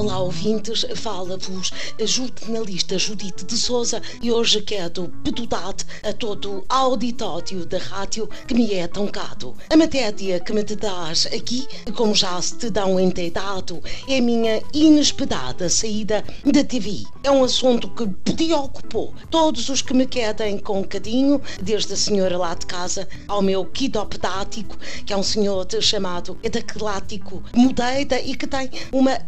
Olá, ouvintes, fala-vos a jornalista Judite de Souza e hoje quero pedular a todo o auditório da rádio que me é tão caro. A matéria que me te dás aqui, como já se te dão enteidado, é a minha inesperada saída da TV. É um assunto que preocupou todos os que me querem com carinho, desde a senhora lá de casa ao meu quidoptático, que é um senhor chamado Edaclático Mudeira e que tem uma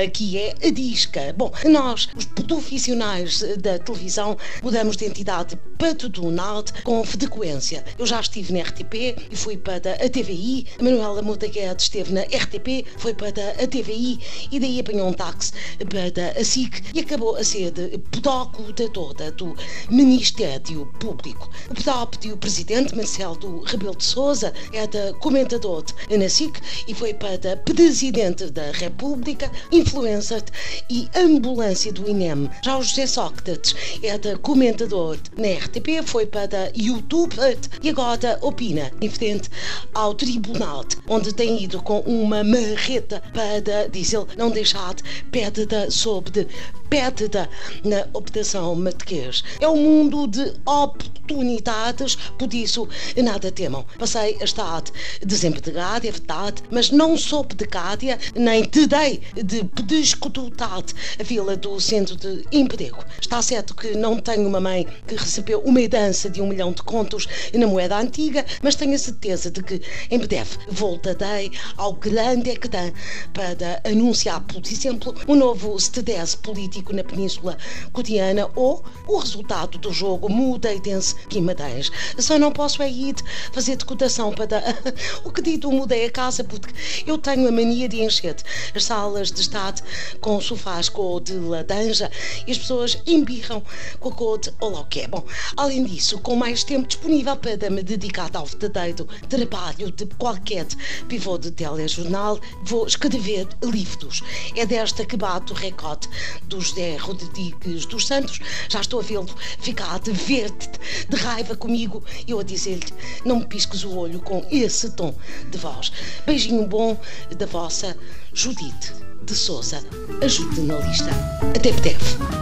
dada que é a disca. Bom, nós, os profissionais da televisão, mudamos de entidade patronal com frequência. Eu já estive na RTP e fui para a TVI, a Manuela Mota esteve na RTP, foi para a TVI e daí apanhou um táxi para a SIC e acabou a ser pedóculo toda do Ministério Público. O próprio presidente Marcelo Rebelo de Souza era comentador na SIC e foi para presidente da República, influencer e ambulância do INEM. Já o José Sócrates era comentador na RTP, foi para YouTube e agora opina em frente ao tribunal, onde tem ido com uma marreta para, diz ele, não deixar pedra sobre pedra na operação Matequês. É um mundo de oportunidades, por isso nada temam. Passei a estar desempregada, é verdade, mas não sou pedicária, nem terei de pediscotar a fila do centro de emprego. Está certo que não tenho uma mãe que recebeu uma herança de um milhão de contos na moeda antiga, mas tenho a certeza de que em breve voltarei ao grande ecrã para anunciar, por exemplo, um novo CTDS político na Península Cotiana ou o resultado do jogo Mudei-Dense Guimarães. Só não posso é ir fazer decoração para o que dito mudei a casa porque eu tenho a mania de encher as salas de estar com sofás cor de laranja e as pessoas embirram com a cor de olá que é. Bom, além disso, com mais tempo disponível para me dedicar ao verdadeiro trabalho de qualquer pivô de telejornal, vou escrever livros. É desta que bate o recorde do José Rodrigues dos Santos. Já estou a vê-lo ficar de verde, de raiva comigo, eu a dizer-lhe: não me pisques o olho com esse tom de voz. Beijinho bom da vossa Judite de Souza, a jornalista. Até breve.